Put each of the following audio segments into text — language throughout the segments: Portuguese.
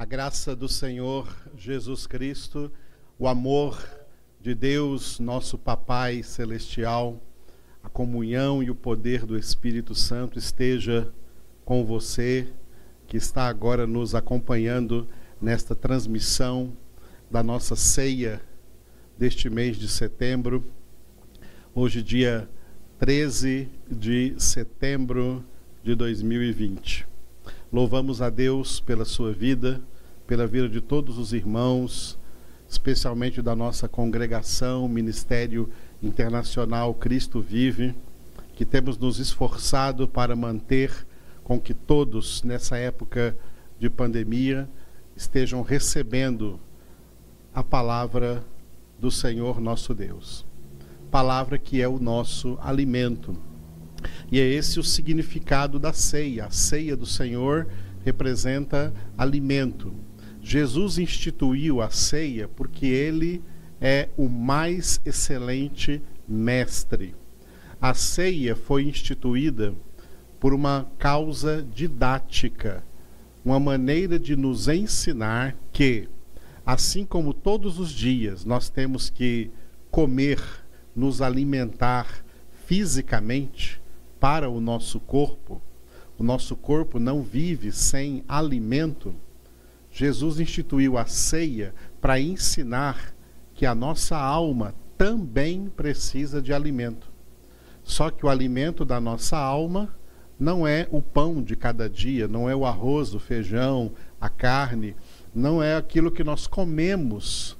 A graça do Senhor Jesus Cristo, o amor de Deus, nosso Papai Celestial, a comunhão e o poder do Espírito Santo esteja com você que está agora nos acompanhando nesta transmissão da nossa ceia deste mês de setembro. Hoje, dia 13 de setembro de 2020. Louvamos a Deus pela sua vida, pela vida de todos os irmãos, especialmente da nossa congregação, Ministério Internacional Cristo Vive, que temos nos esforçado para manter com que todos, nessa época de pandemia, estejam recebendo a palavra do Senhor nosso Deus. Palavra que é o nosso alimento e é esse o significado da ceia. A ceia do Senhor representa alimento. Jesus instituiu a ceia porque ele é o mais excelente mestre. A ceia foi instituída por uma causa didática, uma maneira de nos ensinar que, assim como todos os dias nós temos que comer, nos alimentar fisicamente, para o nosso corpo, o nosso corpo não vive sem alimento. Jesus instituiu a ceia para ensinar que a nossa alma também precisa de alimento. Só que o alimento da nossa alma não é o pão de cada dia, não é o arroz, o feijão, a carne, não é aquilo que nós comemos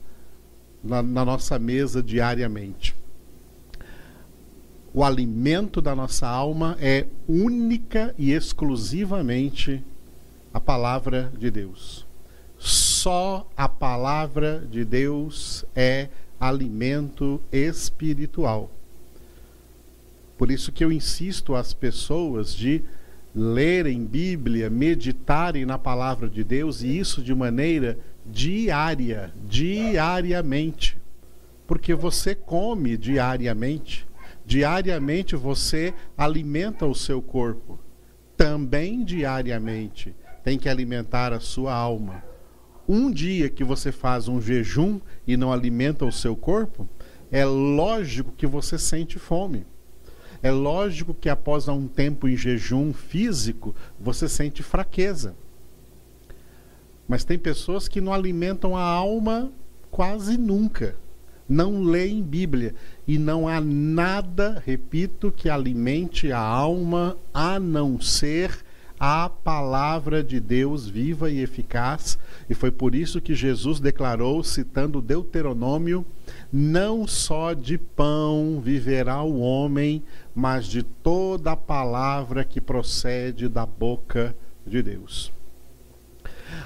na, na nossa mesa diariamente o alimento da nossa alma é única e exclusivamente a palavra de Deus. Só a palavra de Deus é alimento espiritual. Por isso que eu insisto às pessoas de lerem Bíblia, meditarem na palavra de Deus e isso de maneira diária, diariamente. Porque você come diariamente Diariamente você alimenta o seu corpo. Também diariamente tem que alimentar a sua alma. Um dia que você faz um jejum e não alimenta o seu corpo, é lógico que você sente fome. É lógico que após um tempo em jejum físico, você sente fraqueza. Mas tem pessoas que não alimentam a alma quase nunca não leem Bíblia. E não há nada, repito, que alimente a alma a não ser a palavra de Deus viva e eficaz. E foi por isso que Jesus declarou, citando Deuteronômio: Não só de pão viverá o homem, mas de toda a palavra que procede da boca de Deus.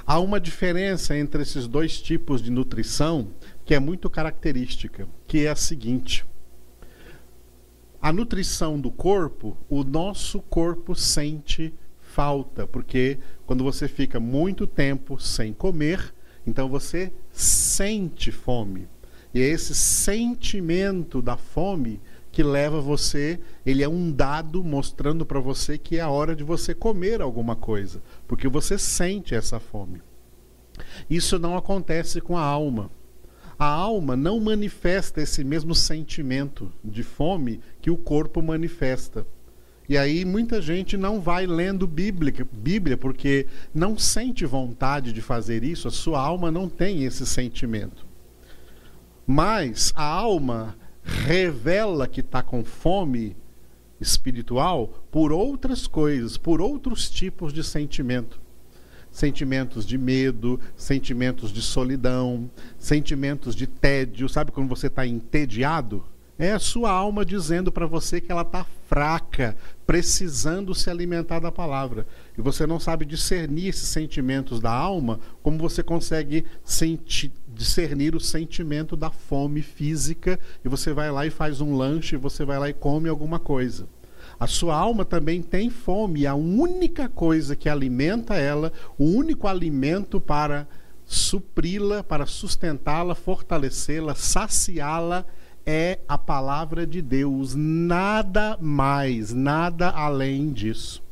Há uma diferença entre esses dois tipos de nutrição que é muito característica, que é a seguinte: a nutrição do corpo, o nosso corpo sente falta, porque quando você fica muito tempo sem comer, então você sente fome. E é esse sentimento da fome que leva você, ele é um dado mostrando para você que é a hora de você comer alguma coisa, porque você sente essa fome. Isso não acontece com a alma a alma não manifesta esse mesmo sentimento de fome que o corpo manifesta. E aí muita gente não vai lendo Bíblia, Bíblia porque não sente vontade de fazer isso, a sua alma não tem esse sentimento. Mas a alma revela que está com fome espiritual por outras coisas, por outros tipos de sentimento sentimentos de medo, sentimentos de solidão, sentimentos de tédio. Sabe quando você está entediado? É a sua alma dizendo para você que ela está fraca, precisando se alimentar da palavra. E você não sabe discernir esses sentimentos da alma, como você consegue discernir o sentimento da fome física. E você vai lá e faz um lanche, você vai lá e come alguma coisa. A sua alma também tem fome, a única coisa que alimenta ela, o único alimento para supri-la, para sustentá-la, fortalecê-la, saciá-la, é a palavra de Deus, nada mais, nada além disso.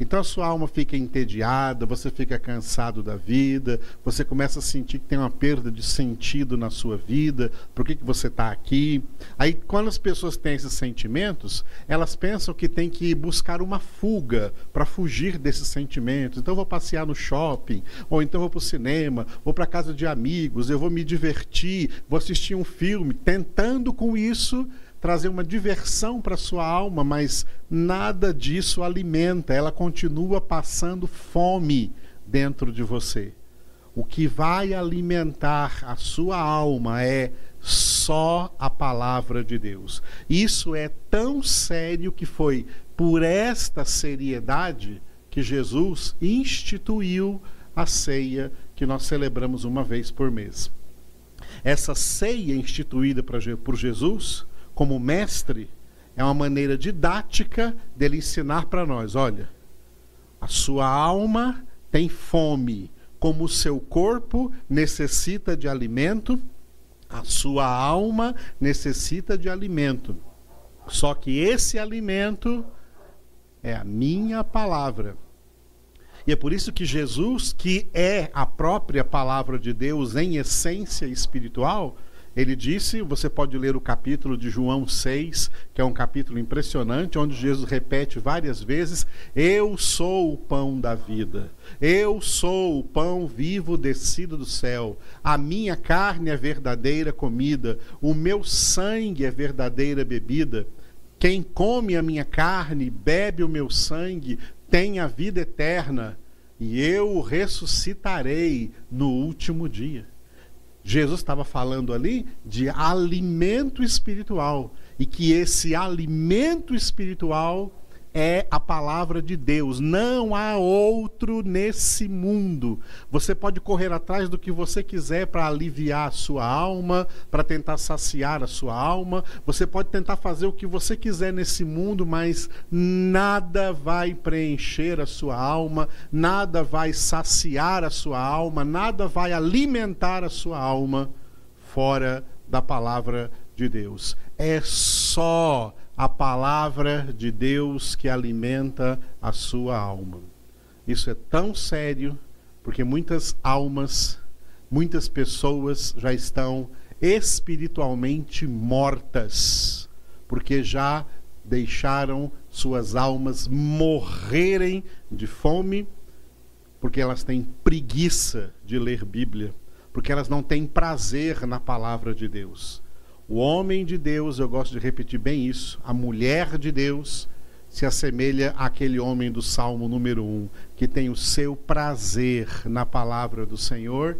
Então a sua alma fica entediada, você fica cansado da vida, você começa a sentir que tem uma perda de sentido na sua vida, por que, que você está aqui. Aí quando as pessoas têm esses sentimentos, elas pensam que tem que buscar uma fuga para fugir desses sentimentos. Então eu vou passear no shopping, ou então vou para o cinema, vou para casa de amigos, eu vou me divertir, vou assistir um filme, tentando com isso trazer uma diversão para sua alma, mas nada disso alimenta, ela continua passando fome dentro de você. O que vai alimentar a sua alma é só a palavra de Deus. Isso é tão sério que foi por esta seriedade que Jesus instituiu a ceia que nós celebramos uma vez por mês. Essa ceia instituída por Jesus como mestre, é uma maneira didática dele ensinar para nós: olha, a sua alma tem fome, como o seu corpo necessita de alimento, a sua alma necessita de alimento. Só que esse alimento é a minha palavra. E é por isso que Jesus, que é a própria palavra de Deus em essência espiritual, ele disse, você pode ler o capítulo de João 6, que é um capítulo impressionante, onde Jesus repete várias vezes: Eu sou o pão da vida, eu sou o pão vivo descido do céu, a minha carne é verdadeira comida, o meu sangue é verdadeira bebida. Quem come a minha carne, bebe o meu sangue, tem a vida eterna, e eu o ressuscitarei no último dia. Jesus estava falando ali de alimento espiritual e que esse alimento espiritual é a palavra de Deus. Não há outro nesse mundo. Você pode correr atrás do que você quiser para aliviar a sua alma, para tentar saciar a sua alma. Você pode tentar fazer o que você quiser nesse mundo, mas nada vai preencher a sua alma, nada vai saciar a sua alma, nada vai alimentar a sua alma fora da palavra de Deus. É só a palavra de Deus que alimenta a sua alma. Isso é tão sério porque muitas almas, muitas pessoas já estão espiritualmente mortas, porque já deixaram suas almas morrerem de fome, porque elas têm preguiça de ler Bíblia, porque elas não têm prazer na palavra de Deus. O homem de Deus, eu gosto de repetir bem isso, a mulher de Deus se assemelha àquele homem do Salmo número 1, que tem o seu prazer na palavra do Senhor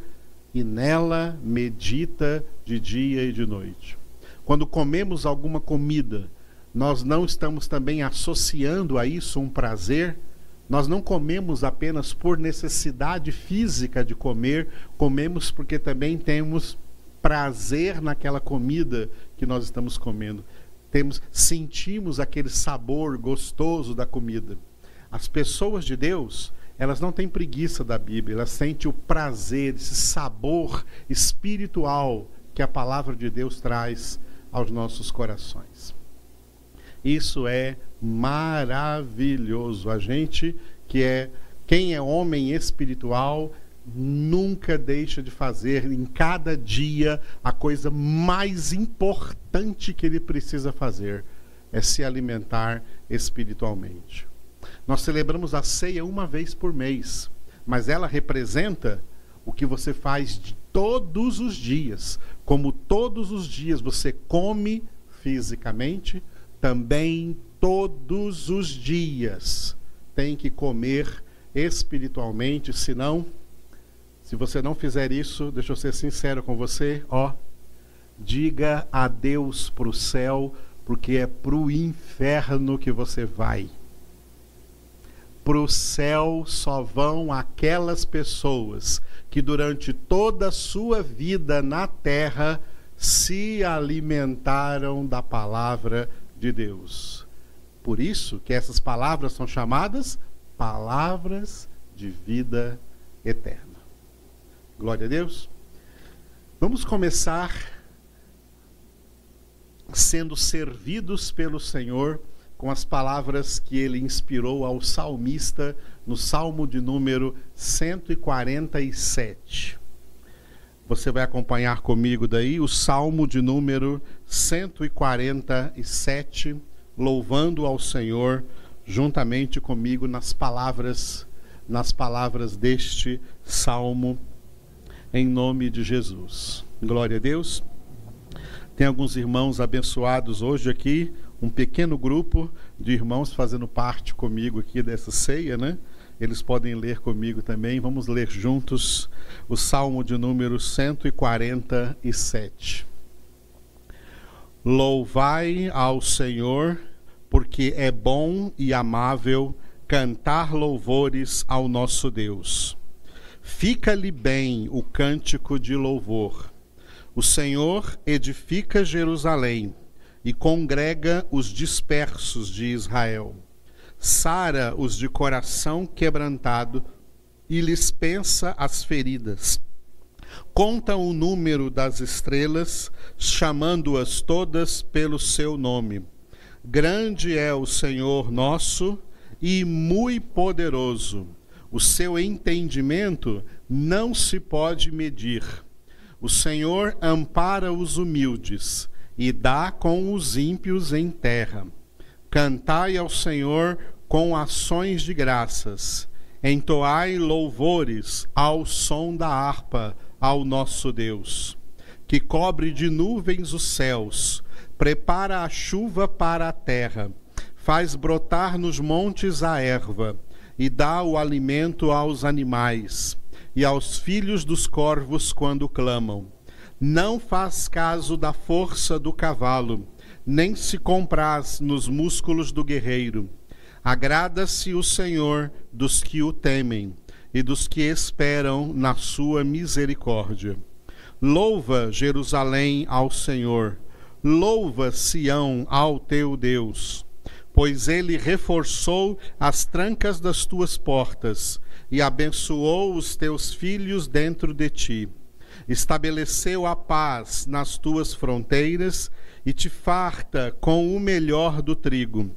e nela medita de dia e de noite. Quando comemos alguma comida, nós não estamos também associando a isso um prazer. Nós não comemos apenas por necessidade física de comer, comemos porque também temos prazer naquela comida que nós estamos comendo. Temos sentimos aquele sabor gostoso da comida. As pessoas de Deus, elas não têm preguiça da Bíblia, elas sentem o prazer, esse sabor espiritual que a palavra de Deus traz aos nossos corações. Isso é maravilhoso. A gente que é quem é homem espiritual nunca deixa de fazer em cada dia a coisa mais importante que ele precisa fazer é se alimentar espiritualmente. Nós celebramos a ceia uma vez por mês, mas ela representa o que você faz de todos os dias. Como todos os dias você come fisicamente, também todos os dias tem que comer espiritualmente, senão se você não fizer isso, deixa eu ser sincero com você, ó, diga adeus para o céu, porque é para o inferno que você vai. Para o céu só vão aquelas pessoas que durante toda a sua vida na terra se alimentaram da palavra de Deus. Por isso que essas palavras são chamadas palavras de vida eterna. Glória a Deus. Vamos começar sendo servidos pelo Senhor com as palavras que ele inspirou ao salmista no Salmo de número 147. Você vai acompanhar comigo daí o Salmo de número 147, louvando ao Senhor juntamente comigo nas palavras nas palavras deste salmo em nome de Jesus. Glória a Deus. Tem alguns irmãos abençoados hoje aqui, um pequeno grupo de irmãos fazendo parte comigo aqui dessa ceia, né? Eles podem ler comigo também. Vamos ler juntos o Salmo de número 147. Louvai ao Senhor, porque é bom e amável cantar louvores ao nosso Deus. Fica-lhe bem o cântico de louvor. O Senhor edifica Jerusalém e congrega os dispersos de Israel. Sara os de coração quebrantado e lhes pensa as feridas. Conta o número das estrelas, chamando-as todas pelo seu nome. Grande é o Senhor nosso e muito poderoso. O seu entendimento não se pode medir. O Senhor ampara os humildes e dá com os ímpios em terra. Cantai ao Senhor com ações de graças. Entoai louvores ao som da harpa ao nosso Deus, que cobre de nuvens os céus, prepara a chuva para a terra faz brotar nos montes a erva, e dá o alimento aos animais, e aos filhos dos corvos quando clamam. Não faz caso da força do cavalo, nem se compraz nos músculos do guerreiro. Agrada-se o Senhor dos que o temem e dos que esperam na sua misericórdia. Louva Jerusalém ao Senhor, louva Sião ao teu Deus pois ele reforçou as trancas das tuas portas e abençoou os teus filhos dentro de ti. Estabeleceu a paz nas tuas fronteiras e te farta com o melhor do trigo.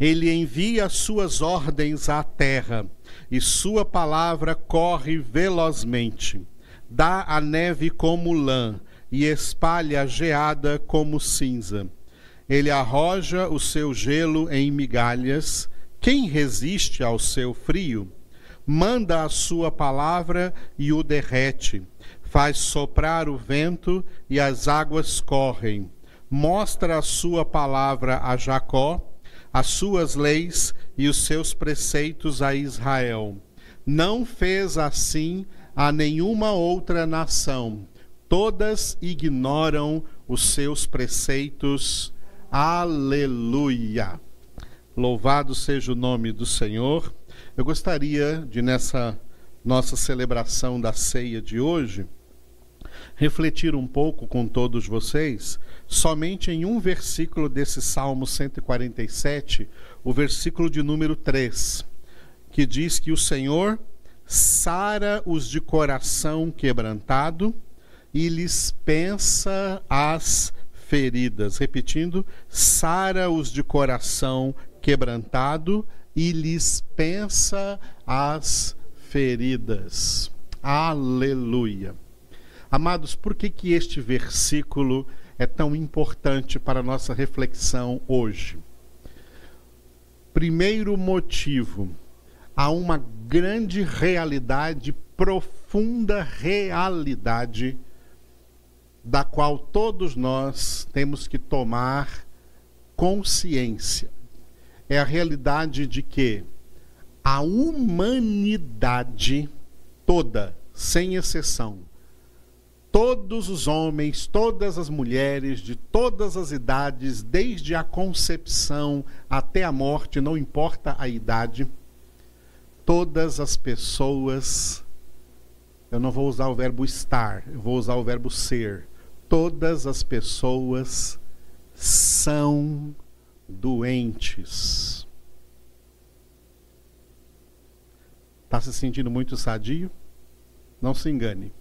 Ele envia suas ordens à terra e sua palavra corre velozmente. Dá a neve como lã e espalha a geada como cinza ele arroja o seu gelo em migalhas. Quem resiste ao seu frio? Manda a sua palavra e o derrete. Faz soprar o vento e as águas correm. Mostra a sua palavra a Jacó, as suas leis e os seus preceitos a Israel. Não fez assim a nenhuma outra nação. Todas ignoram os seus preceitos Aleluia! Louvado seja o nome do Senhor. Eu gostaria de, nessa nossa celebração da ceia de hoje, refletir um pouco com todos vocês somente em um versículo desse Salmo 147, o versículo de número 3, que diz que o Senhor sara os de coração quebrantado e lhes pensa as feridas. Repetindo, sara os de coração quebrantado e lhes pensa as feridas. Aleluia. Amados, por que, que este versículo é tão importante para a nossa reflexão hoje? Primeiro motivo, há uma grande realidade, profunda realidade da qual todos nós temos que tomar consciência. É a realidade de que a humanidade toda, sem exceção, todos os homens, todas as mulheres, de todas as idades, desde a concepção até a morte, não importa a idade, todas as pessoas, eu não vou usar o verbo estar, eu vou usar o verbo ser todas as pessoas são doentes. Está se sentindo muito sadio? Não se engane.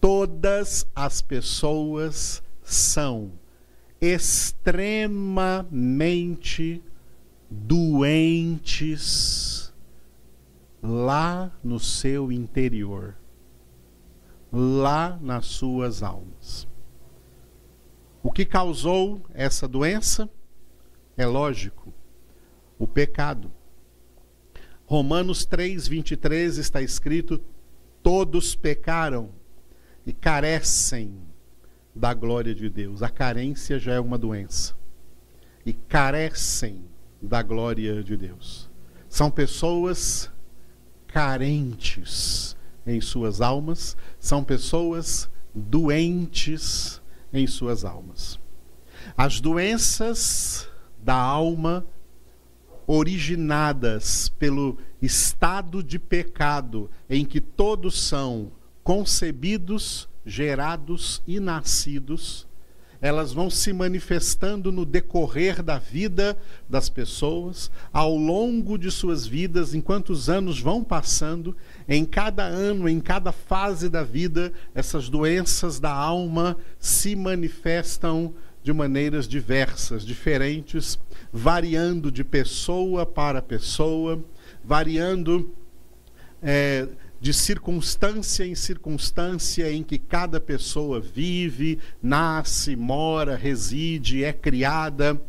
Todas as pessoas são extremamente doentes lá no seu interior, lá nas suas almas. O que causou essa doença? É lógico, o pecado. Romanos 3, 23 está escrito: todos pecaram e carecem da glória de Deus. A carência já é uma doença. E carecem da glória de Deus. São pessoas carentes em suas almas, são pessoas doentes em suas almas. As doenças da alma originadas pelo estado de pecado em que todos são concebidos, gerados e nascidos, elas vão se manifestando no decorrer da vida das pessoas, ao longo de suas vidas, enquanto os anos vão passando, em cada ano, em cada fase da vida, essas doenças da alma se manifestam de maneiras diversas, diferentes, variando de pessoa para pessoa, variando. É, de circunstância em circunstância em que cada pessoa vive, nasce, mora, reside, é criada,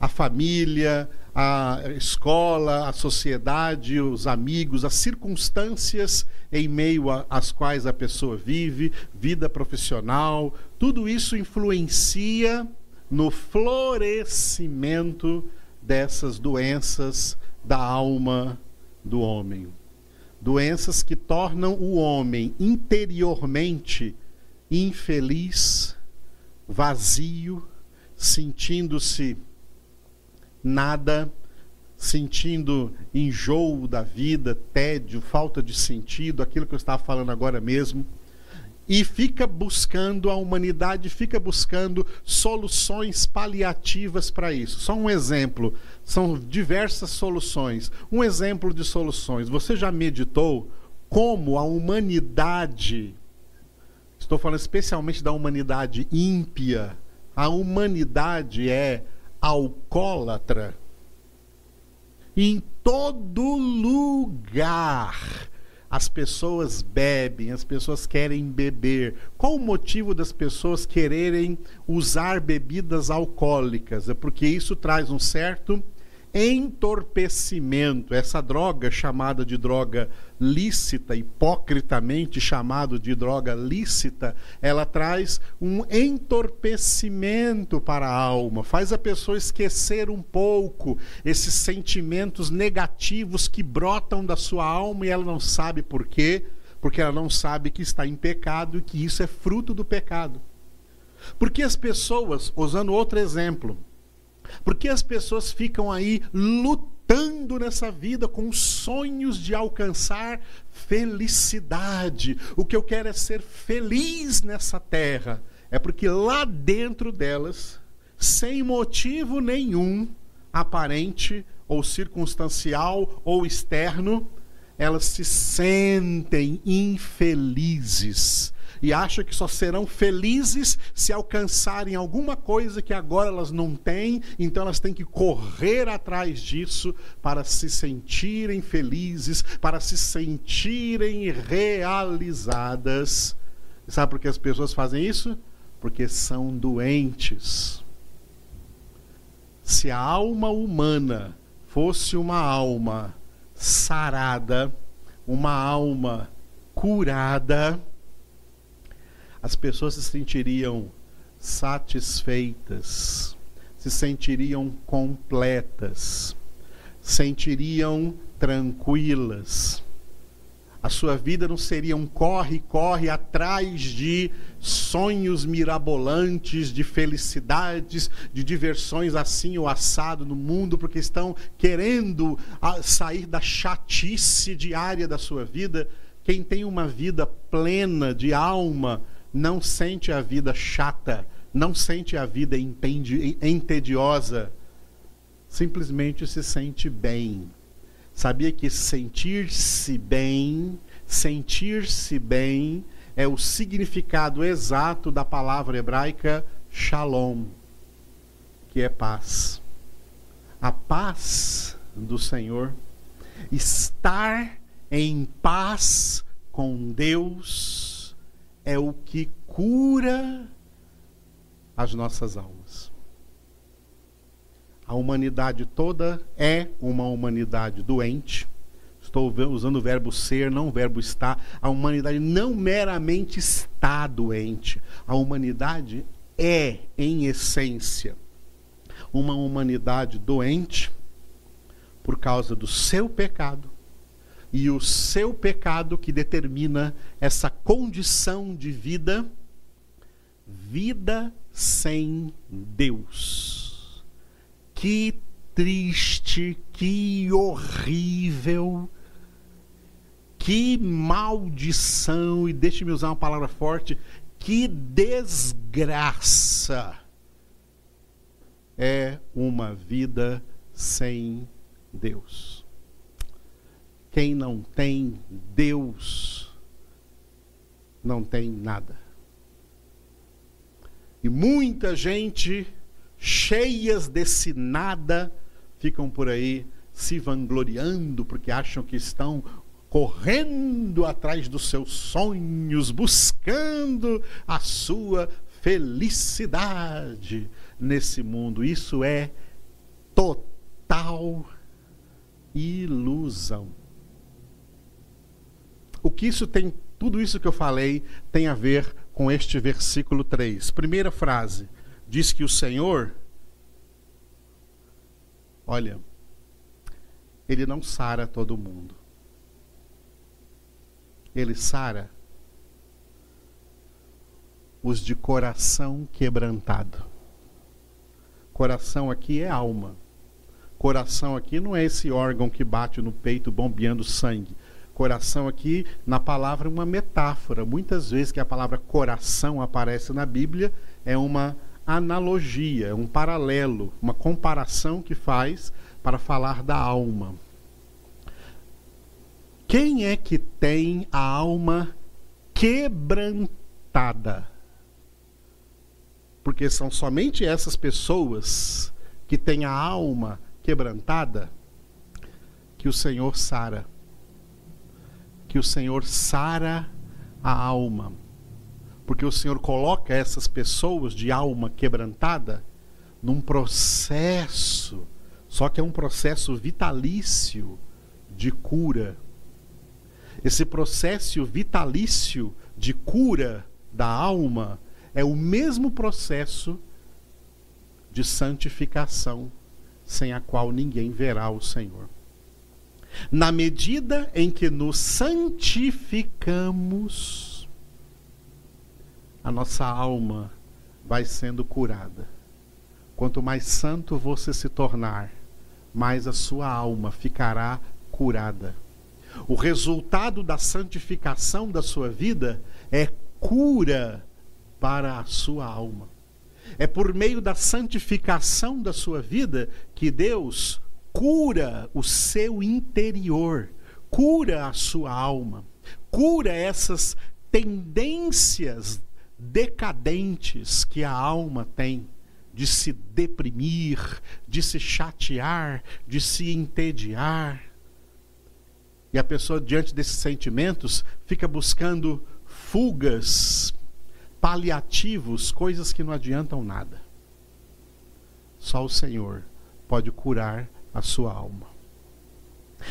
a família, a escola, a sociedade, os amigos, as circunstâncias em meio às quais a pessoa vive, vida profissional, tudo isso influencia no florescimento dessas doenças da alma do homem doenças que tornam o homem interiormente infeliz, vazio, sentindo-se nada, sentindo enjoo da vida, tédio, falta de sentido, aquilo que eu estava falando agora mesmo e fica buscando, a humanidade fica buscando soluções paliativas para isso. Só um exemplo, são diversas soluções. Um exemplo de soluções. Você já meditou como a humanidade, estou falando especialmente da humanidade ímpia, a humanidade é alcoólatra? Em todo lugar as pessoas bebem, as pessoas querem beber. Qual o motivo das pessoas quererem usar bebidas alcoólicas? É porque isso traz um certo entorpecimento. Essa droga chamada de droga lícita, hipocritamente chamado de droga lícita, ela traz um entorpecimento para a alma, faz a pessoa esquecer um pouco esses sentimentos negativos que brotam da sua alma e ela não sabe por quê, porque ela não sabe que está em pecado e que isso é fruto do pecado. Porque as pessoas, usando outro exemplo, porque as pessoas ficam aí lutando nessa vida com sonhos de alcançar felicidade. O que eu quero é ser feliz nessa terra. É porque lá dentro delas, sem motivo nenhum, aparente ou circunstancial ou externo, elas se sentem infelizes e acham que só serão felizes se alcançarem alguma coisa que agora elas não têm, então elas têm que correr atrás disso para se sentirem felizes, para se sentirem realizadas. E sabe por que as pessoas fazem isso? Porque são doentes. Se a alma humana fosse uma alma sarada, uma alma curada, as pessoas se sentiriam satisfeitas, se sentiriam completas, sentiriam tranquilas. A sua vida não seria um corre-corre atrás de sonhos mirabolantes, de felicidades, de diversões assim ou assado no mundo, porque estão querendo ah, sair da chatice diária da sua vida. Quem tem uma vida plena de alma, não sente a vida chata, não sente a vida entediosa, simplesmente se sente bem. Sabia que sentir-se bem, sentir-se bem, é o significado exato da palavra hebraica shalom, que é paz. a paz do Senhor, estar em paz com Deus, é o que cura as nossas almas. A humanidade toda é uma humanidade doente. Estou usando o verbo ser, não o verbo estar. A humanidade não meramente está doente. A humanidade é, em essência, uma humanidade doente por causa do seu pecado. E o seu pecado que determina essa condição de vida, vida sem Deus. Que triste, que horrível, que maldição, e deixe-me usar uma palavra forte, que desgraça é uma vida sem Deus. Quem não tem Deus não tem nada. E muita gente, cheias desse nada, ficam por aí se vangloriando porque acham que estão correndo atrás dos seus sonhos, buscando a sua felicidade nesse mundo. Isso é total ilusão. O que isso tem, tudo isso que eu falei, tem a ver com este versículo 3. Primeira frase, diz que o Senhor, olha, ele não sara todo mundo. Ele sara os de coração quebrantado. Coração aqui é alma. Coração aqui não é esse órgão que bate no peito bombeando sangue. Coração aqui, na palavra, uma metáfora. Muitas vezes que a palavra coração aparece na Bíblia, é uma analogia, um paralelo, uma comparação que faz para falar da alma. Quem é que tem a alma quebrantada? Porque são somente essas pessoas que têm a alma quebrantada que o Senhor sara. Que o Senhor sara a alma. Porque o Senhor coloca essas pessoas de alma quebrantada num processo, só que é um processo vitalício de cura. Esse processo vitalício de cura da alma é o mesmo processo de santificação sem a qual ninguém verá o Senhor. Na medida em que nos santificamos, a nossa alma vai sendo curada. Quanto mais santo você se tornar, mais a sua alma ficará curada. O resultado da santificação da sua vida é cura para a sua alma. É por meio da santificação da sua vida que Deus cura o seu interior, cura a sua alma, cura essas tendências decadentes que a alma tem de se deprimir, de se chatear, de se entediar. E a pessoa, diante desses sentimentos, fica buscando fugas, paliativos, coisas que não adiantam nada. Só o Senhor pode curar a sua alma.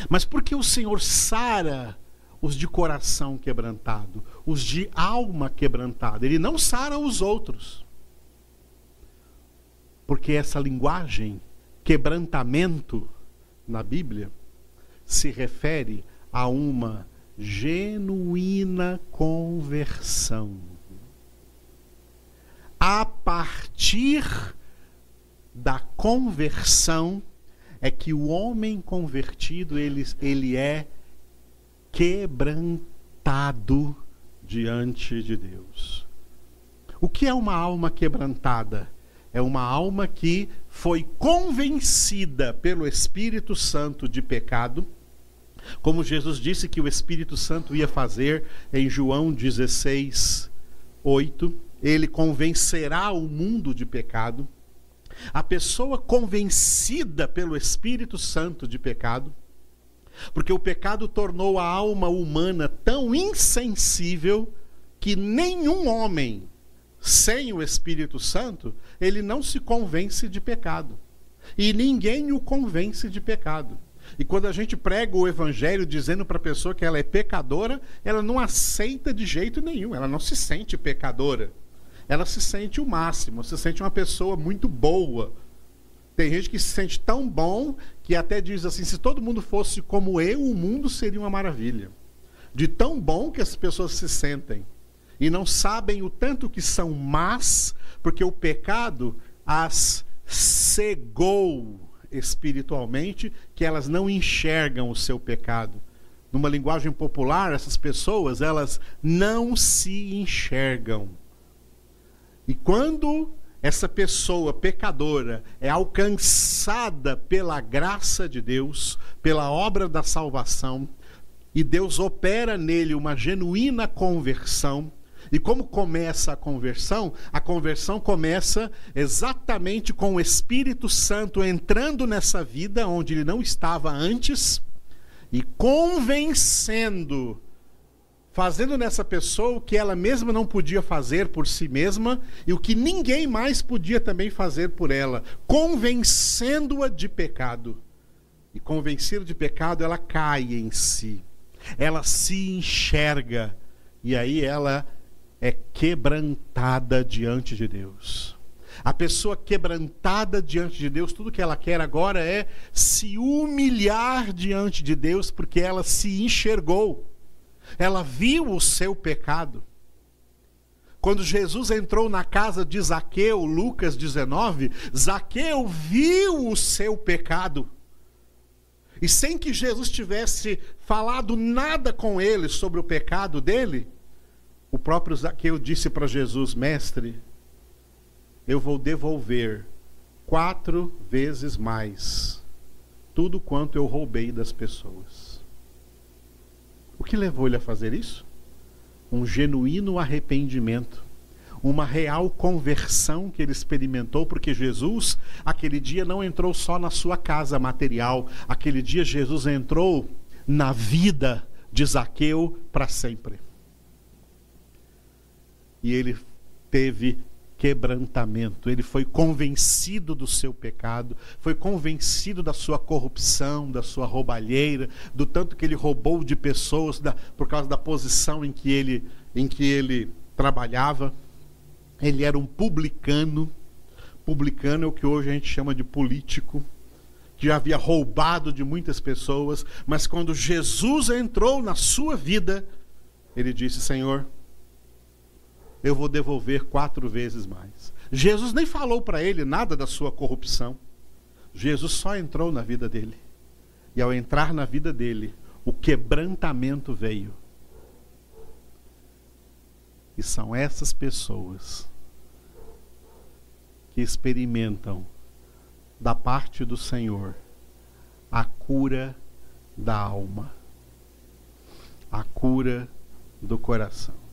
Mas por que o Senhor sara os de coração quebrantado, os de alma quebrantada? Ele não sara os outros. Porque essa linguagem, quebrantamento, na Bíblia, se refere a uma genuína conversão. A partir da conversão é que o homem convertido ele, ele é quebrantado diante de Deus. O que é uma alma quebrantada? É uma alma que foi convencida pelo Espírito Santo de pecado como Jesus disse que o Espírito Santo ia fazer em João 16, 8, ele convencerá o mundo de pecado. A pessoa convencida pelo Espírito Santo de pecado, porque o pecado tornou a alma humana tão insensível que nenhum homem sem o Espírito Santo, ele não se convence de pecado. E ninguém o convence de pecado. E quando a gente prega o evangelho dizendo para a pessoa que ela é pecadora, ela não aceita de jeito nenhum, ela não se sente pecadora. Ela se sente o máximo, se sente uma pessoa muito boa. Tem gente que se sente tão bom que até diz assim: se todo mundo fosse como eu, o mundo seria uma maravilha. De tão bom que as pessoas se sentem. E não sabem o tanto que são más, porque o pecado as cegou espiritualmente que elas não enxergam o seu pecado. Numa linguagem popular, essas pessoas, elas não se enxergam. E quando essa pessoa pecadora é alcançada pela graça de Deus, pela obra da salvação, e Deus opera nele uma genuína conversão, e como começa a conversão? A conversão começa exatamente com o Espírito Santo entrando nessa vida onde ele não estava antes e convencendo, fazendo nessa pessoa o que ela mesma não podia fazer por si mesma e o que ninguém mais podia também fazer por ela, convencendo-a de pecado. E convencida de pecado, ela cai em si. Ela se enxerga e aí ela é quebrantada diante de Deus. A pessoa quebrantada diante de Deus, tudo que ela quer agora é se humilhar diante de Deus, porque ela se enxergou, ela viu o seu pecado. Quando Jesus entrou na casa de Zaqueu, Lucas 19, Zaqueu viu o seu pecado. E sem que Jesus tivesse falado nada com ele sobre o pecado dele, o próprio Zaqueu disse para Jesus: Mestre, eu vou devolver quatro vezes mais tudo quanto eu roubei das pessoas. Que levou ele a fazer isso? Um genuíno arrependimento, uma real conversão que ele experimentou, porque Jesus, aquele dia, não entrou só na sua casa material, aquele dia Jesus entrou na vida de Zaqueu para sempre e ele teve quebrantamento, ele foi convencido do seu pecado, foi convencido da sua corrupção, da sua roubalheira, do tanto que ele roubou de pessoas da, por causa da posição em que ele, em que ele trabalhava. Ele era um publicano. Publicano é o que hoje a gente chama de político, que já havia roubado de muitas pessoas, mas quando Jesus entrou na sua vida, ele disse: Senhor, eu vou devolver quatro vezes mais. Jesus nem falou para ele nada da sua corrupção. Jesus só entrou na vida dele. E ao entrar na vida dele, o quebrantamento veio. E são essas pessoas que experimentam da parte do Senhor a cura da alma, a cura do coração.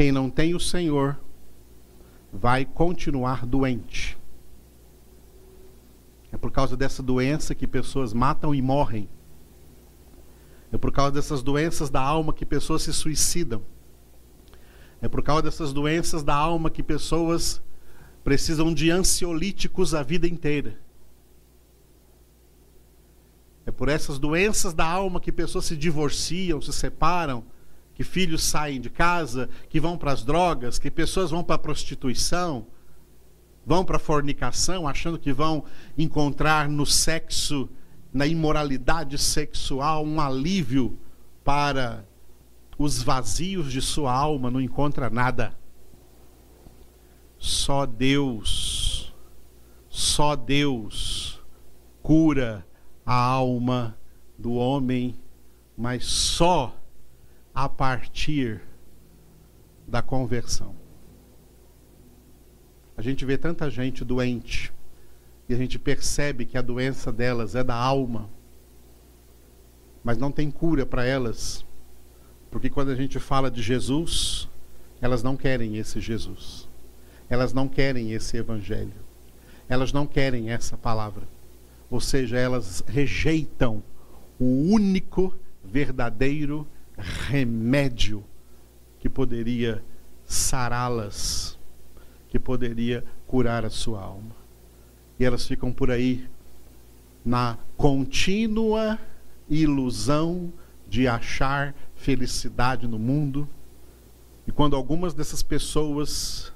Quem não tem o Senhor vai continuar doente. É por causa dessa doença que pessoas matam e morrem. É por causa dessas doenças da alma que pessoas se suicidam. É por causa dessas doenças da alma que pessoas precisam de ansiolíticos a vida inteira. É por essas doenças da alma que pessoas se divorciam, se separam, que filhos saem de casa, que vão para as drogas, que pessoas vão para a prostituição, vão para a fornicação, achando que vão encontrar no sexo, na imoralidade sexual, um alívio para os vazios de sua alma, não encontra nada. Só Deus, só Deus cura a alma do homem, mas só a partir da conversão. A gente vê tanta gente doente e a gente percebe que a doença delas é da alma, mas não tem cura para elas, porque quando a gente fala de Jesus, elas não querem esse Jesus, elas não querem esse Evangelho. elas não querem essa palavra. Ou seja, elas rejeitam o único verdadeiro remédio que poderia sará-las, que poderia curar a sua alma. E elas ficam por aí na contínua ilusão de achar felicidade no mundo. E quando algumas dessas pessoas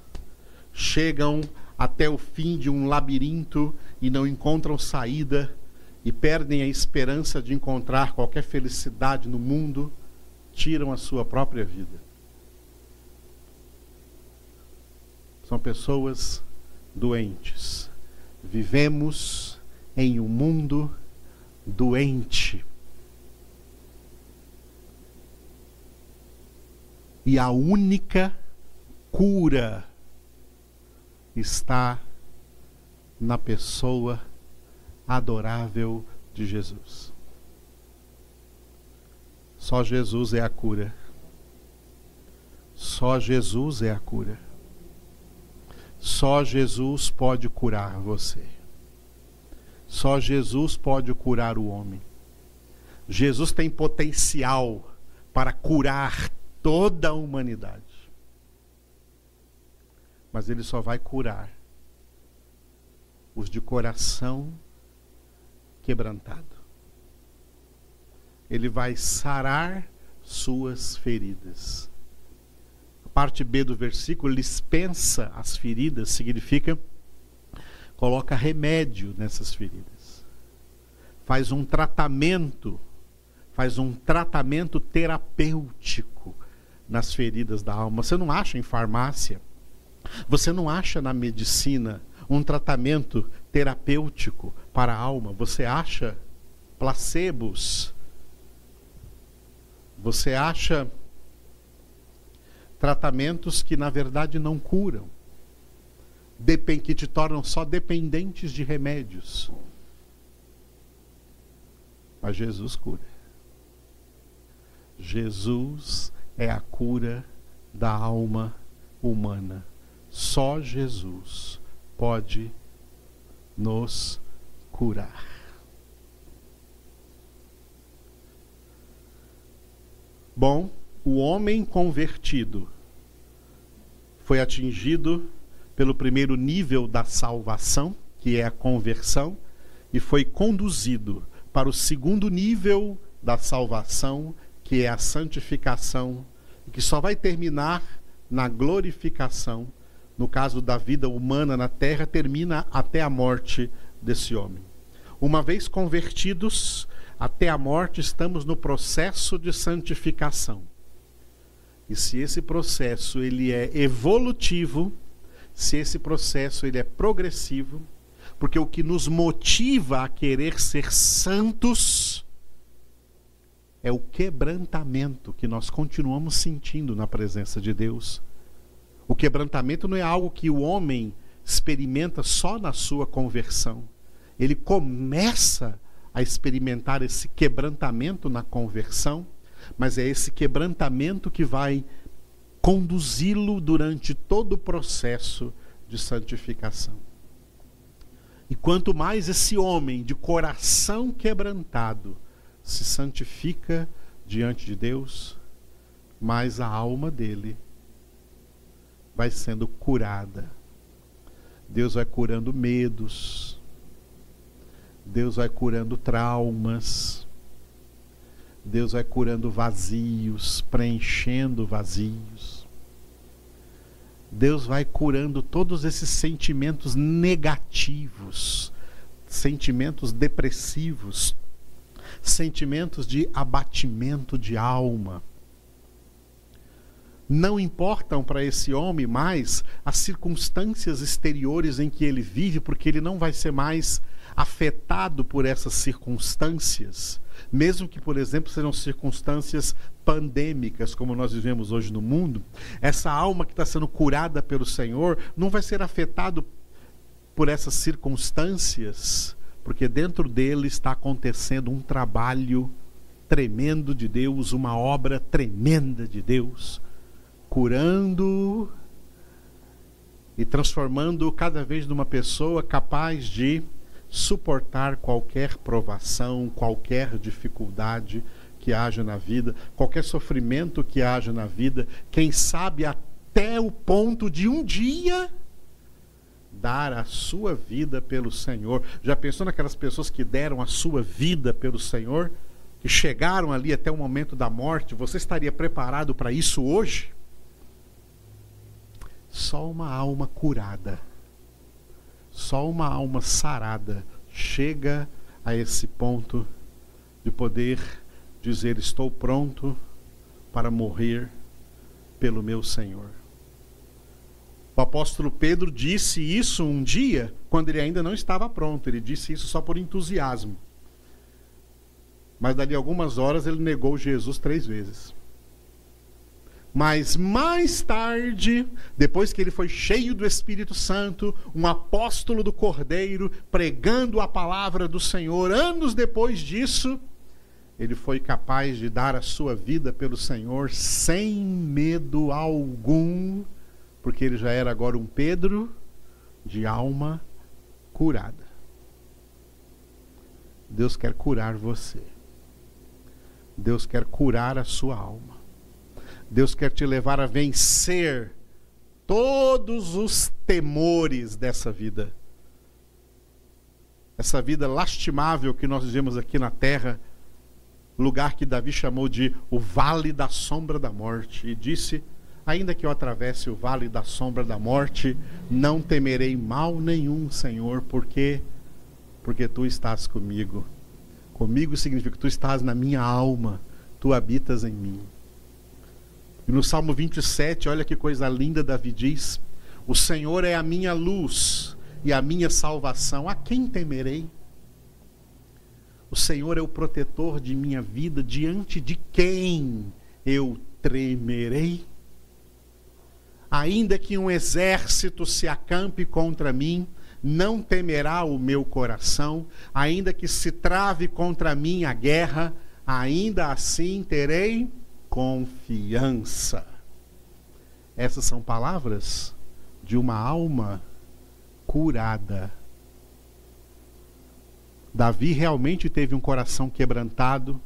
chegam até o fim de um labirinto e não encontram saída e perdem a esperança de encontrar qualquer felicidade no mundo, tiram a sua própria vida. São pessoas doentes. Vivemos em um mundo doente. E a única cura está na pessoa adorável de Jesus. Só Jesus é a cura. Só Jesus é a cura. Só Jesus pode curar você. Só Jesus pode curar o homem. Jesus tem potencial para curar toda a humanidade. Mas ele só vai curar os de coração quebrantado. Ele vai sarar suas feridas. A parte B do versículo dispensa as feridas, significa coloca remédio nessas feridas. Faz um tratamento, faz um tratamento terapêutico nas feridas da alma. Você não acha em farmácia, você não acha na medicina um tratamento terapêutico para a alma, você acha placebos, você acha tratamentos que na verdade não curam que te tornam só dependentes de remédios. Mas Jesus cura. Jesus é a cura da alma humana. Só Jesus pode nos curar. Bom, o homem convertido foi atingido pelo primeiro nível da salvação, que é a conversão, e foi conduzido para o segundo nível da salvação, que é a santificação, que só vai terminar na glorificação. No caso da vida humana na terra, termina até a morte desse homem. Uma vez convertidos, até a morte estamos no processo de santificação. E se esse processo ele é evolutivo, se esse processo ele é progressivo, porque o que nos motiva a querer ser santos é o quebrantamento que nós continuamos sentindo na presença de Deus. O quebrantamento não é algo que o homem experimenta só na sua conversão. Ele começa a experimentar esse quebrantamento na conversão, mas é esse quebrantamento que vai conduzi-lo durante todo o processo de santificação. E quanto mais esse homem de coração quebrantado se santifica diante de Deus, mais a alma dele vai sendo curada. Deus vai curando medos, Deus vai curando traumas, Deus vai curando vazios, preenchendo vazios. Deus vai curando todos esses sentimentos negativos, sentimentos depressivos, sentimentos de abatimento de alma. Não importam para esse homem mais as circunstâncias exteriores em que ele vive, porque ele não vai ser mais afetado por essas circunstâncias mesmo que, por exemplo, sejam circunstâncias pandêmicas, como nós vivemos hoje no mundo, essa alma que está sendo curada pelo Senhor não vai ser afetado por essas circunstâncias, porque dentro dele está acontecendo um trabalho tremendo de Deus, uma obra tremenda de Deus, curando e transformando cada vez numa pessoa capaz de suportar qualquer provação, qualquer dificuldade que haja na vida, qualquer sofrimento que haja na vida, quem sabe até o ponto de um dia dar a sua vida pelo Senhor. Já pensou naquelas pessoas que deram a sua vida pelo Senhor? Que chegaram ali até o momento da morte? Você estaria preparado para isso hoje? Só uma alma curada, só uma alma sarada chega a esse ponto de poder dizer: Estou pronto para morrer pelo meu Senhor. O apóstolo Pedro disse isso um dia, quando ele ainda não estava pronto. Ele disse isso só por entusiasmo. Mas dali algumas horas ele negou Jesus três vezes. Mas mais tarde, depois que ele foi cheio do Espírito Santo, um apóstolo do Cordeiro, pregando a palavra do Senhor, anos depois disso, ele foi capaz de dar a sua vida pelo Senhor sem medo algum, porque ele já era agora um Pedro de alma curada. Deus quer curar você. Deus quer curar a sua alma. Deus quer te levar a vencer todos os temores dessa vida. Essa vida lastimável que nós vivemos aqui na terra, lugar que Davi chamou de o vale da sombra da morte, e disse: Ainda que eu atravesse o vale da sombra da morte, não temerei mal nenhum, Senhor, porque porque tu estás comigo. Comigo significa que tu estás na minha alma, tu habitas em mim. E no Salmo 27, olha que coisa linda Davi diz: O Senhor é a minha luz e a minha salvação, a quem temerei? O Senhor é o protetor de minha vida, diante de quem eu tremerei? Ainda que um exército se acampe contra mim, não temerá o meu coração, ainda que se trave contra mim a guerra, ainda assim terei confiança. Essas são palavras de uma alma curada. Davi realmente teve um coração quebrantado,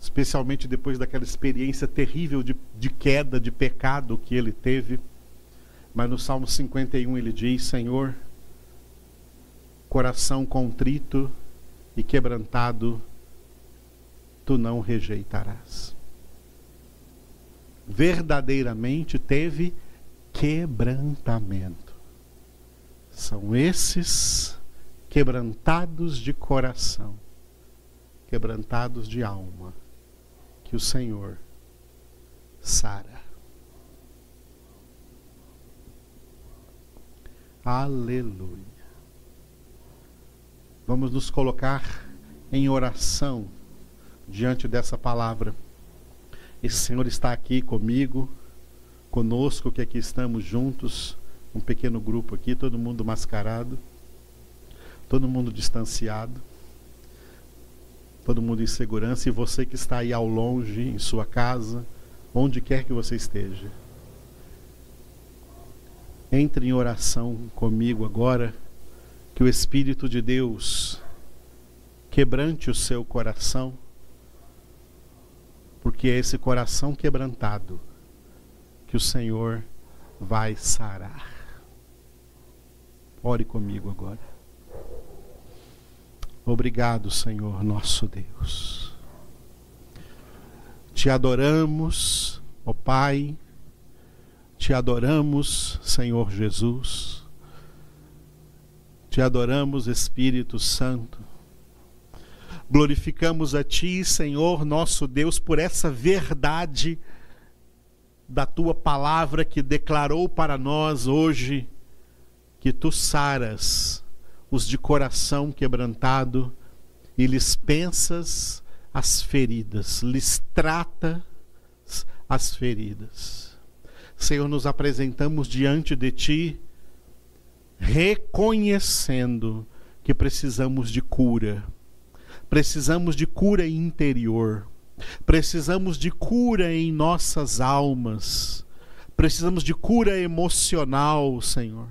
especialmente depois daquela experiência terrível de, de queda, de pecado que ele teve. Mas no Salmo 51 ele diz: Senhor, coração contrito e quebrantado, tu não rejeitarás verdadeiramente teve quebrantamento. São esses quebrantados de coração, quebrantados de alma, que o Senhor sara. Aleluia. Vamos nos colocar em oração diante dessa palavra. Esse Senhor está aqui comigo, conosco, que aqui estamos juntos, um pequeno grupo aqui, todo mundo mascarado, todo mundo distanciado, todo mundo em segurança, e você que está aí ao longe, em sua casa, onde quer que você esteja. Entre em oração comigo agora, que o Espírito de Deus quebrante o seu coração porque é esse coração quebrantado que o Senhor vai sarar. Ore comigo agora. Obrigado, Senhor nosso Deus. Te adoramos, ó Pai. Te adoramos, Senhor Jesus. Te adoramos, Espírito Santo. Glorificamos a Ti, Senhor nosso Deus, por essa verdade da Tua palavra que declarou para nós hoje que Tu saras os de coração quebrantado e lhes pensas as feridas, lhes trata as feridas. Senhor, nos apresentamos diante de Ti, reconhecendo que precisamos de cura Precisamos de cura interior. Precisamos de cura em nossas almas. Precisamos de cura emocional, Senhor.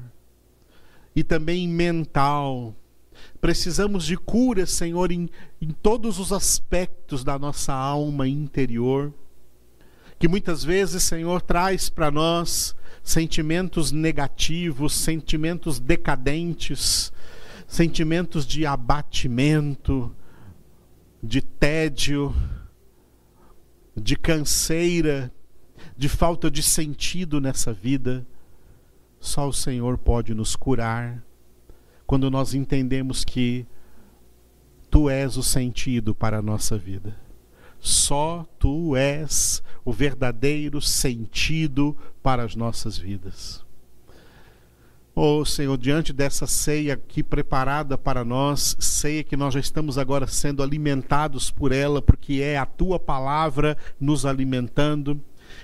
e também mental. Precisamos de cura, Senhor, em, em todos os aspectos da nossa alma interior. Que muitas vezes, Senhor, traz para nós sentimentos negativos, sentimentos decadentes, sentimentos de abatimento, de tédio, de canseira, de falta de sentido nessa vida. Só o Senhor pode nos curar quando nós entendemos que Tu és o sentido para a nossa vida. Só Tu és o verdadeiro sentido para as nossas vidas. Oh Senhor, diante dessa ceia aqui preparada para nós, ceia que nós já estamos agora sendo alimentados por ela, porque é a tua palavra nos alimentando.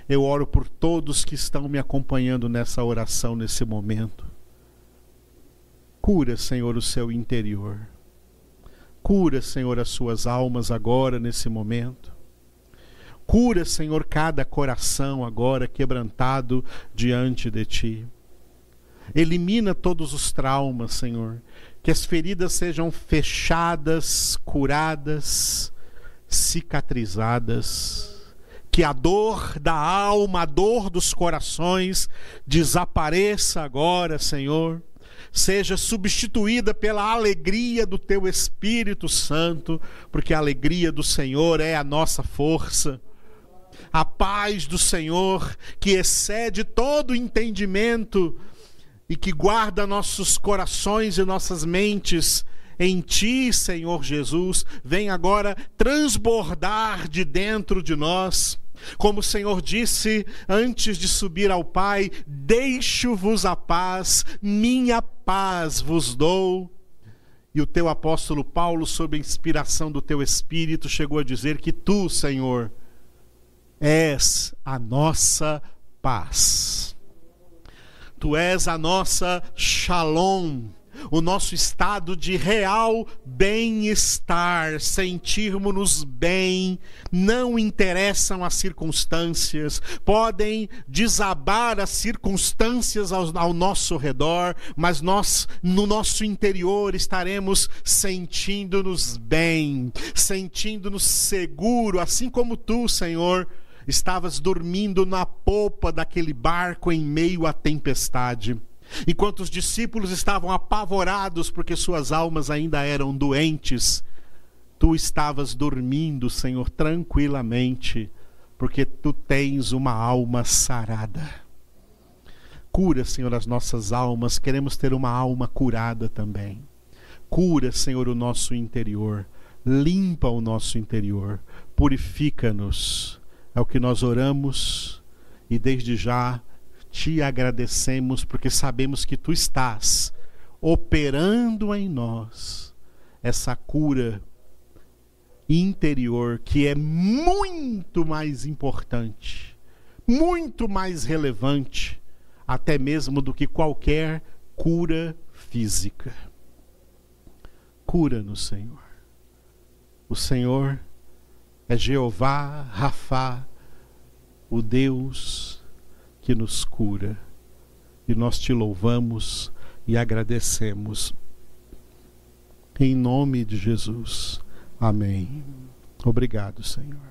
Eu oro por todos que estão me acompanhando nessa oração, nesse momento. Cura, Senhor, o seu interior. Cura, Senhor, as suas almas agora, nesse momento. Cura, Senhor, cada coração agora quebrantado diante de Ti. Elimina todos os traumas, Senhor. Que as feridas sejam fechadas, curadas, cicatrizadas. Que a dor da alma, a dor dos corações desapareça agora, Senhor. Seja substituída pela alegria do Teu Espírito Santo, porque a alegria do Senhor é a nossa força a paz do Senhor, que excede todo entendimento, e que guarda nossos corações e nossas mentes em Ti, Senhor Jesus, vem agora transbordar de dentro de nós. Como o Senhor disse antes de subir ao Pai: Deixo-vos a paz, minha paz vos dou. E o teu apóstolo Paulo, sob a inspiração do teu espírito, chegou a dizer que tu, Senhor, és a nossa paz. Tu és a nossa shalom, o nosso estado de real bem-estar, sentirmos-nos bem, não interessam as circunstâncias, podem desabar as circunstâncias ao, ao, nosso redor, mas nós, no nosso interior, estaremos sentindo-nos bem, sentindo-nos seguro, assim como tu, Senhor estavas dormindo na polpa daquele barco em meio à tempestade. Enquanto os discípulos estavam apavorados porque suas almas ainda eram doentes, tu estavas dormindo, Senhor, tranquilamente, porque tu tens uma alma sarada. Cura, Senhor, as nossas almas, queremos ter uma alma curada também. Cura, Senhor, o nosso interior, limpa o nosso interior, purifica-nos é o que nós oramos e desde já te agradecemos porque sabemos que tu estás operando em nós essa cura interior que é muito mais importante, muito mais relevante, até mesmo do que qualquer cura física. Cura-nos, Senhor. O Senhor é Jeová Rafá, o Deus que nos cura. E nós te louvamos e agradecemos. Em nome de Jesus. Amém. Obrigado, Senhor.